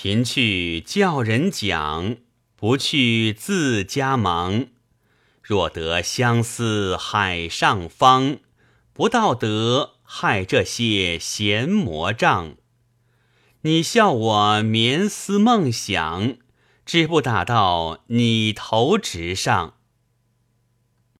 贫去叫人讲，不去自家忙。若得相思海上方，不道德害这些闲魔障。你笑我眠思梦想，只不打到你头直上。